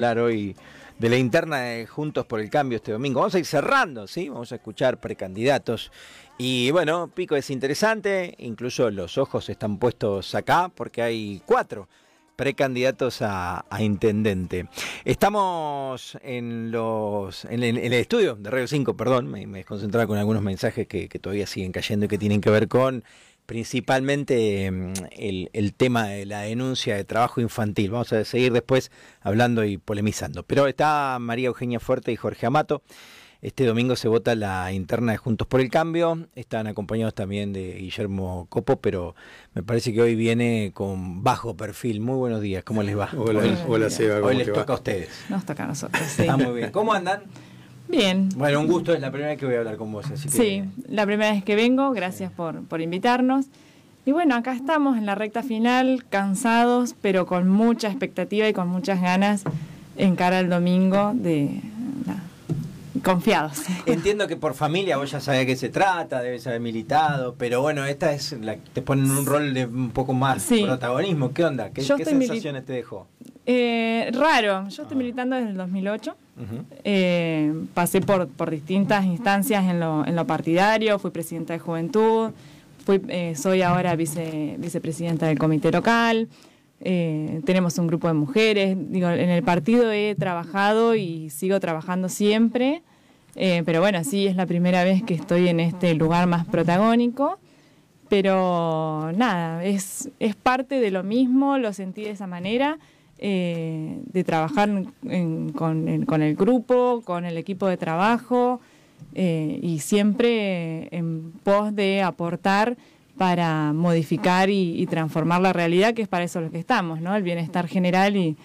hablar hoy de la interna de Juntos por el Cambio este domingo. Vamos a ir cerrando, ¿sí? Vamos a escuchar precandidatos. Y bueno, Pico es interesante, incluso los ojos están puestos acá porque hay cuatro precandidatos a, intendente. Estamos en los en el, estudio de Radio 5, perdón, me, me desconcentraba con algunos mensajes que todavía siguen cayendo y que tienen que ver con principalmente mm, el, el, tema de la denuncia de trabajo infantil. Vamos a seguir después hablando y polemizando. Pero está María Eugenia Fuerte y Jorge Amato. Este domingo se vota la interna de Juntos por el Cambio. Están acompañados también de Guillermo Copo, pero me parece que hoy viene con bajo perfil. Muy buenos días, ¿cómo les va? Hola, hola, hola Seba. Hoy les toca va? a ustedes. Nos toca a nosotros. Sí. Está muy bien. ¿Cómo andan? Bien. Bueno, un gusto, es la primera vez que voy a hablar con vos. Así que... Sí, la primera vez que vengo, gracias por, por invitarnos. Y bueno, acá estamos en la recta final, cansados, pero con mucha expectativa y con muchas ganas en cara al domingo de... Confiados. Entiendo que por familia vos ya sabés de qué se trata, debes haber militado, pero bueno, esta es la te ponen un rol de un poco más sí. protagonismo. ¿Qué onda? ¿Qué, ¿qué sensaciones te dejó? Eh, raro, yo estoy ah. militando desde el 2008. Eh, pasé por, distintas instancias en lo, partidario, fui presidenta de juventud, eh, soy ahora vice, vicepresidenta del comité local. Eh, tenemos un grupo de mujeres. En el partido he trabajado y sigo trabajando siempre, pero bueno, sí es la primera vez que estoy en este lugar más protagónico. Pero nada, es, es parte de lo mismo, lo sentí de esa manera. Eh, de trabajar en, con, en, con, el grupo, con el equipo de trabajo eh, y siempre en pos de aportar para modificar y, y, transformar la realidad, que es para eso lo que estamos, ¿no? El bienestar general y,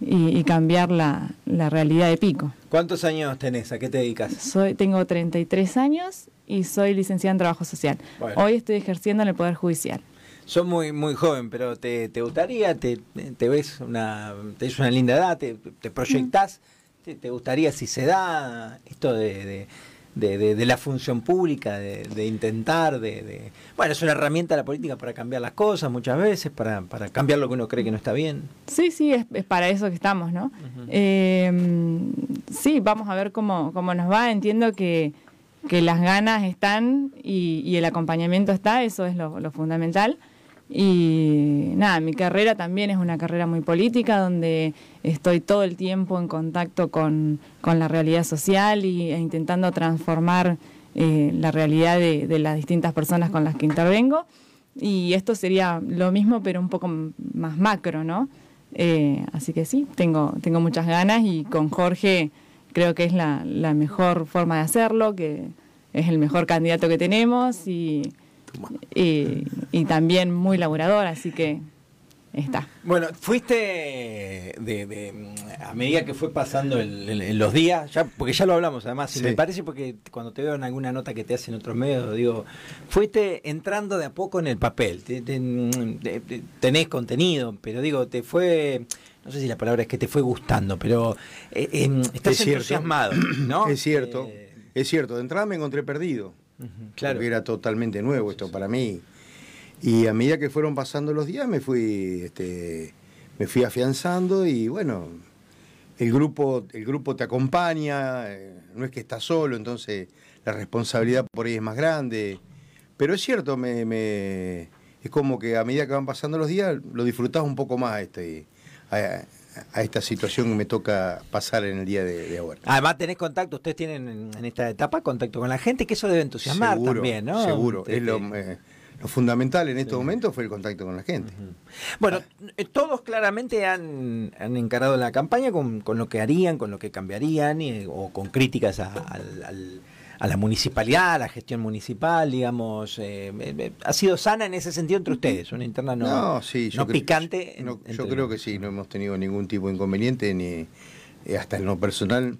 y, y cambiar la, la, realidad de Pico. ¿Cuántos años tenés? ¿A qué te dedicas? Soy, tengo 33 años y soy licenciada en Trabajo Social. Bueno. Hoy estoy ejerciendo en el Poder Judicial. Sos muy muy joven, pero ¿te, te gustaría? Te, ¿Te, ves una, te una linda edad? ¿Te, te proyectás? ¿Te, ¿Te, gustaría si se da esto de, de de, de, de, la función pública, de, de intentar, de, Bueno, es una herramienta de la política para cambiar las cosas muchas veces, para, para cambiar lo que uno cree que no está bien. Sí, sí, es, es para eso que estamos, ¿no? Uh -huh. eh, sí, vamos a ver cómo, cómo nos va. Entiendo que, que las ganas están y, y, el acompañamiento está, eso es lo, lo fundamental. Y nada, mi carrera también es una carrera muy política, donde estoy todo el tiempo en contacto con, con la realidad social y, e intentando transformar eh, la realidad de, las distintas personas con las que intervengo. Y esto sería lo mismo, pero un poco más macro, ¿no? Eh, así que sí, tengo, tengo muchas ganas y con Jorge creo que es la mejor forma de hacerlo, que es el mejor candidato que tenemos y y, y, también muy laborador, así que está. Bueno, fuiste de, de, a medida que fue pasando el, el, los días, ya porque ya lo hablamos además, sí. y me parece porque cuando te veo en alguna nota que te hacen otros medios, digo, fuiste entrando de a poco en el papel, te, te, tenés contenido, pero digo, te fue no sé si la palabra es que te fue gustando, pero eh, eh, estás es entusiasmado, ¿no? Es cierto, eh, es cierto. De entrada me encontré perdido. Uh -huh, claro. Porque era totalmente nuevo esto para mí. Y a medida que fueron pasando los días me fui, este, me fui afianzando y bueno, el grupo, el grupo te acompaña, eh, no es que estás solo, entonces la responsabilidad por ahí es más grande. Pero es cierto, me, me, es como que a medida que van pasando los días lo disfrutás un poco más este, a, a esta situación que me toca pasar en el día de, de ahora. Además tenés contacto, ustedes tienen en, esta etapa contacto con la gente, que eso debe entusiasmar seguro, también, ¿no? Seguro, es lo, eh, lo, fundamental en estos sí. momentos fue el contacto con la gente. Uh -huh. Bueno, ah. todos claramente han, han encarado la campaña con, con, lo que harían, con lo que cambiarían, y, o con críticas a, al, al a la municipalidad, a la gestión municipal, digamos, eh, eh, ha sido sana en ese sentido entre ustedes, una interna no, no, sí, no creo, picante. No, yo creo que sí, no hemos tenido ningún tipo de inconveniente, ni eh, hasta en lo personal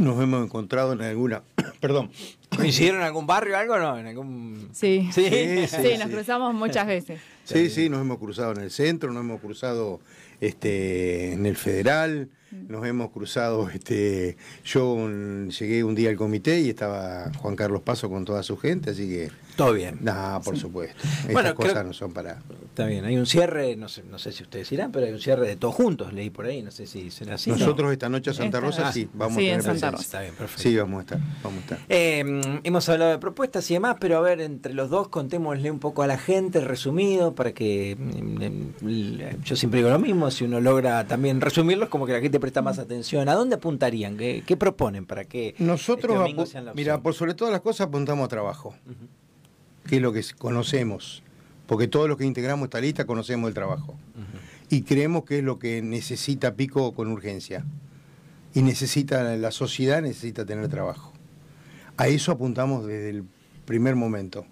nos hemos encontrado en alguna, perdón. ¿Coincidieron en algún barrio o algo no? ¿En algún... sí. Sí, sí, sí, sí, nos cruzamos muchas veces. Sí, sí, nos hemos cruzado en el centro, nos hemos cruzado este, en el federal, nos hemos cruzado, este, yo un, llegué un día al comité y estaba Juan Carlos Paso con toda su gente, así que Todo bien. No, por supuesto. Estas cosas no son para. Está bien, hay un cierre, no sé, no sé si ustedes irán, pero hay un cierre de todos juntos, leí por ahí, no sé si será así. Nosotros esta noche a Santa Rosa sí, vamos a tener Santa Rosa. Está bien, perfecto. Sí, vamos a estar. Vamos a estar. Eh, hemos hablado de propuestas y demás, pero a ver, entre los dos contémosle un poco a la gente, resumido, para que mm, mm, yo siempre digo lo mismo, si uno logra también resumirlos, como que la gente presta más atención. ¿A dónde apuntarían? ¿Qué, proponen para que nosotros, este mira, por sobre todas las cosas apuntamos a trabajo, que es lo que conocemos porque todos los que integramos esta lista conocemos el trabajo. Y creemos que es lo que necesita Pico con urgencia. Y necesita, la sociedad necesita tener trabajo. A eso apuntamos desde el primer momento.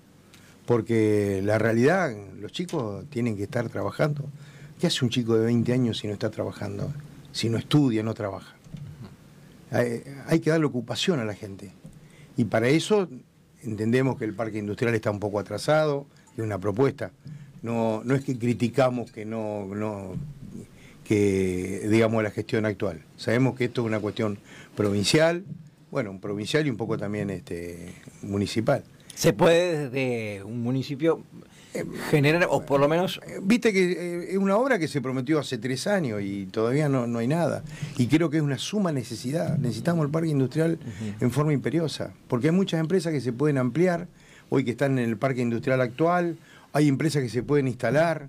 Porque la realidad, los chicos tienen que estar trabajando. ¿Qué hace un chico de 20 años si no está trabajando? Si no estudia, no trabaja. Hay, que darle ocupación a la gente. Y para eso entendemos que el parque industrial está un poco atrasado, es una propuesta. No, no es que criticamos que no, no que digamos la gestión actual. Sabemos que esto es una cuestión provincial, bueno, provincial y un poco también este municipal. ¿Se puede desde un municipio generar, o por lo menos... Eh, viste que eh, es una obra que se prometió hace tres años y todavía no, no hay nada. Y creo que es una suma necesidad. Necesitamos el parque industrial en forma imperiosa, porque hay muchas empresas que se pueden ampliar, hoy que están en el parque industrial actual, hay empresas que se pueden instalar.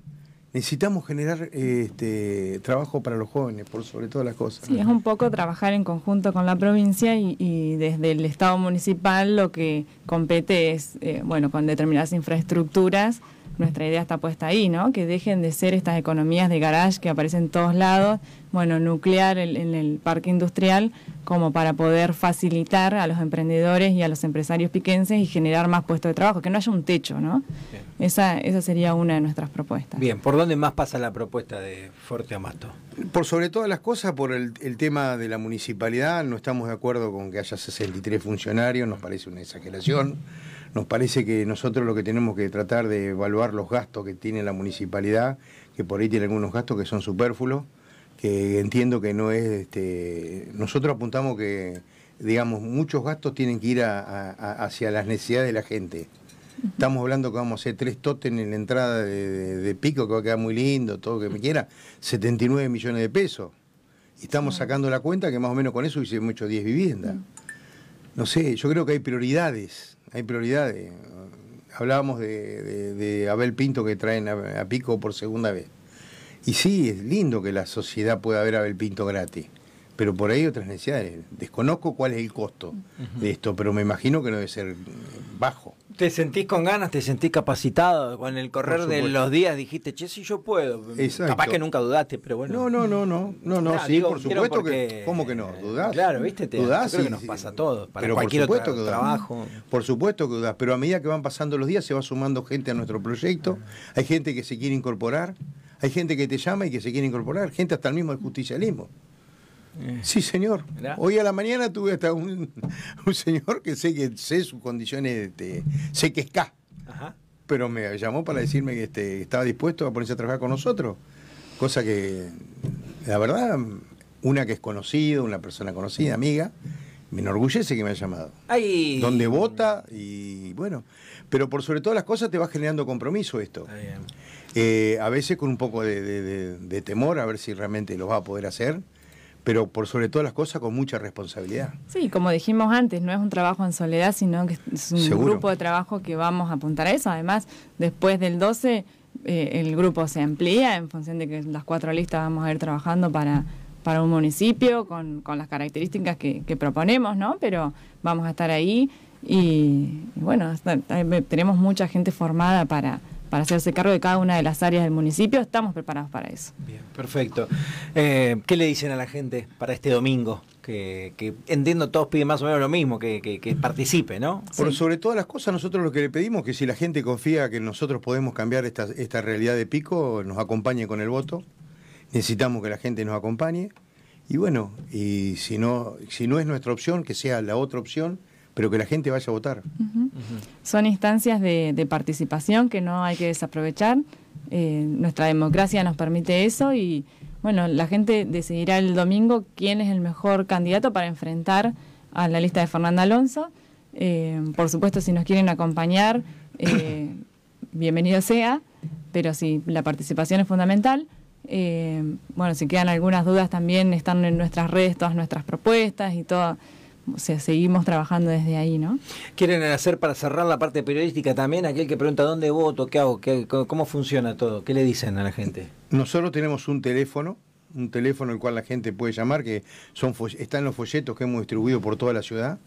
Necesitamos generar este, trabajo para los jóvenes, por sobre todas las cosas. Sí, es un poco trabajar en conjunto con la provincia y, desde el Estado municipal lo que compete es, eh, bueno, con determinadas infraestructuras, nuestra idea está puesta ahí, ¿no? Que dejen de ser estas economías de garage que aparecen en todos lados, bueno, nuclear en el parque industrial como para poder facilitar a los emprendedores y a los empresarios piquenses y generar más puestos de trabajo, que no haya un techo, ¿no? Esa, esa sería una de nuestras propuestas. Bien, ¿por dónde más pasa la propuesta de Forte Amato? Por sobre todas las cosas, por el, el tema de la municipalidad, no estamos de acuerdo con que haya 63 funcionarios, nos parece una exageración. Nos parece que nosotros lo que tenemos que tratar de evaluar los gastos que tiene la municipalidad, que por ahí tiene algunos gastos que son superfluos, que entiendo que no es... Este, nosotros apuntamos que, digamos, muchos gastos tienen que ir hacia las necesidades de la gente. Estamos hablando que vamos a hacer tres totem en la entrada de, Pico, que va a quedar muy lindo, todo lo que me quiera, 79 millones de pesos. Y estamos sacando la cuenta que más o menos con eso hubiese hecho 10 viviendas. No sé, yo creo que hay prioridades hay prioridades. Hablábamos de, Abel Pinto que traen a, Pico por segunda vez. Y sí, es lindo que la sociedad pueda ver a Abel Pinto gratis, pero por ahí hay otras necesidades. Desconozco cuál es el costo de esto, pero me imagino que no debe ser bajo. ¿Te sentís con ganas? ¿Te sentís capacitado? Con el correr de los días dijiste, che, si yo puedo. Capaz que nunca dudaste, pero bueno. No, no, no, no, no, no sí, por supuesto que. ¿Cómo que no? ¿Dudás? Claro, viste, te, dudás creo que nos pasa a todos. Para pero cualquier por supuesto que trabajo. Por supuesto que dudás, pero a medida que van pasando los días se va sumando gente a nuestro proyecto. Hay gente que se quiere incorporar, hay gente que te llama y que se quiere incorporar, gente hasta el mismo del justicialismo. Eh. Sí, señor. Hoy a la mañana tuve hasta un, señor que sé que sé sus condiciones, de, sé que es K, pero me llamó para decirme que este, estaba dispuesto a ponerse a trabajar con nosotros. Cosa que, la verdad, una que es conocida, una persona conocida, amiga, me enorgullece que me haya llamado. Donde vota y bueno, pero por sobre todas las cosas te va generando compromiso esto. Eh, a veces con un poco de, temor a ver si realmente lo va a poder hacer pero por sobre todas las cosas con mucha responsabilidad. Sí, como dijimos antes, no es un trabajo en soledad, sino que es un grupo de trabajo que vamos a apuntar a eso. Además, después del 12, eh, el grupo se amplía en función de que las cuatro listas vamos a ir trabajando para, para un municipio con, con las características que, que, proponemos, ¿no? Pero vamos a estar ahí y, y bueno, tenemos mucha gente formada para para hacerse cargo de cada una de las áreas del municipio. Estamos preparados para eso. Bien, perfecto. Eh, ¿Qué le dicen a la gente para este domingo? Que, entiendo todos piden más o menos lo mismo, que, participe, ¿no? Por sobre todas las cosas, nosotros lo que le pedimos es que si la gente confía que nosotros podemos cambiar esta, esta realidad de pico, nos acompañe con el voto. Necesitamos que la gente nos acompañe. Y bueno, y si no, si no es nuestra opción, que sea la otra opción, pero que la gente vaya a votar. Son instancias de, participación que no hay que desaprovechar. Eh, nuestra democracia nos permite eso y bueno, la gente decidirá el domingo quién es el mejor candidato para enfrentar a la lista de Fernando Alonso. Eh, por supuesto, si nos quieren acompañar, eh, bienvenido sea, pero sí, la participación es fundamental. Eh, bueno, si quedan algunas dudas también están en nuestras redes todas nuestras propuestas y todo. O sea, seguimos trabajando desde ahí, ¿no? ¿Quieren hacer para cerrar la parte periodística también? Aquel que pregunta dónde voto, qué hago, qué, cómo funciona todo, qué le dicen a la gente. Nosotros tenemos un teléfono, un teléfono el cual la gente puede llamar, que son está en los folletos que hemos distribuido por toda la ciudad.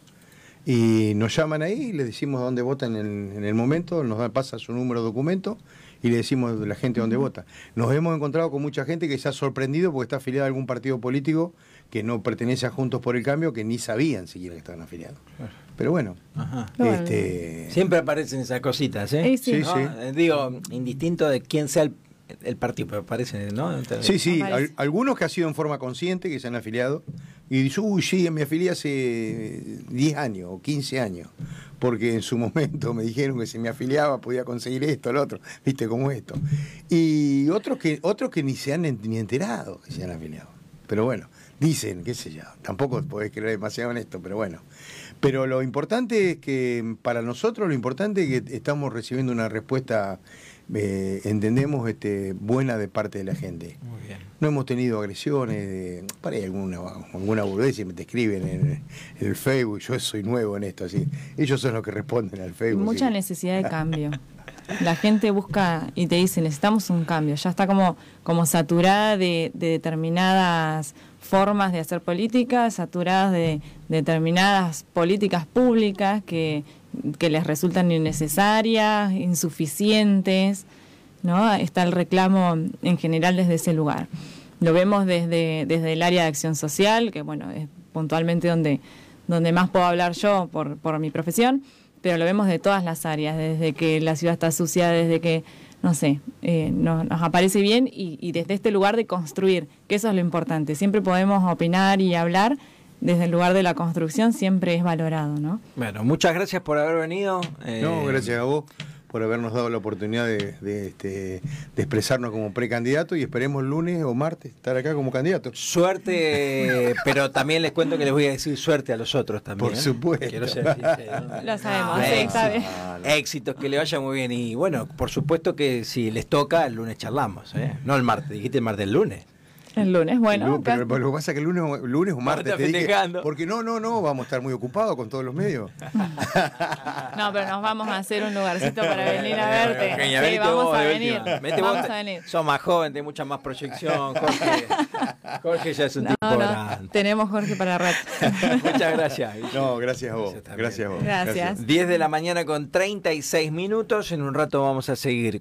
Y nos llaman ahí y les decimos dónde votan en el, en el momento, nos pasa su número de documento y le decimos a la gente dónde vota. Nos hemos encontrado con mucha gente que se ha sorprendido porque está afiliada a algún partido político que no pertenece a Juntos por el Cambio, que ni sabían siquiera que estaban afiliados. Pero bueno, Este... siempre aparecen esas cositas, ¿eh? Sí, sí. Eh, digo, indistinto de quién sea el el partido, pero parece, ¿no? sí, sí, algunos que ha sido en forma consciente, que se han afiliado, y dicen, uy, sí, me afilié hace 10 años o 15 años, porque en su momento me dijeron que si me afiliaba podía conseguir esto, lo otro, viste, como esto. Y otros que, otros que ni se han ni enterado que se han afiliado. Pero bueno, dicen, qué sé yo, tampoco podés creer demasiado en esto, pero bueno. Pero lo importante es que para nosotros, lo importante es que estamos recibiendo una respuesta eh, entendemos este, buena de parte de la gente. No hemos tenido agresiones, de, para ahí alguna, alguna y me te escriben en, el Facebook, yo soy nuevo en esto, así. Ellos son los que responden al Facebook. Mucha necesidad de cambio. La gente busca y te dice, necesitamos un cambio. Ya está como, como saturada de, de determinadas formas de hacer política, saturadas de, de determinadas políticas públicas que que les resultan innecesarias, insuficientes, ¿no? Está el reclamo en general desde ese lugar. Lo vemos desde, desde el área de acción social, que bueno, es puntualmente donde, donde más puedo hablar yo por, por mi profesión, pero lo vemos de todas las áreas, desde que la ciudad está sucia, desde que, no sé, eh, nos, aparece bien y, y desde este lugar de construir, que eso es lo importante. Siempre podemos opinar y hablar, desde el lugar de la construcción siempre es valorado, ¿no? Bueno, muchas gracias por haber venido. No, gracias a vos por habernos dado la oportunidad de, este, de expresarnos como precandidato y esperemos lunes o martes estar acá como candidato. Suerte, pero también les cuento que les voy a decir suerte a los otros también. Por ¿eh? supuesto. Quiero ser Lo sabemos, sí, Éxitos, que le vaya muy bien. Y bueno, por supuesto que si les toca, el lunes charlamos. ¿eh? No el martes, dijiste el martes, el lunes. El lunes, bueno. pero, lo que pasa es que el lunes, lunes o martes te dije, porque no, no, no, vamos a estar muy ocupados con todos los medios. no, pero nos vamos a hacer un lugarcito para venir a verte. sí, vamos, a venir. vamos a venir. Sos más joven, tenés mucha más proyección. Jorge, Jorge ya es un tipo grande. Tenemos Jorge para rato. Muchas gracias. No, gracias a vos. Gracias a vos. Gracias. 10 de la mañana con 36 minutos. En un rato vamos a seguir.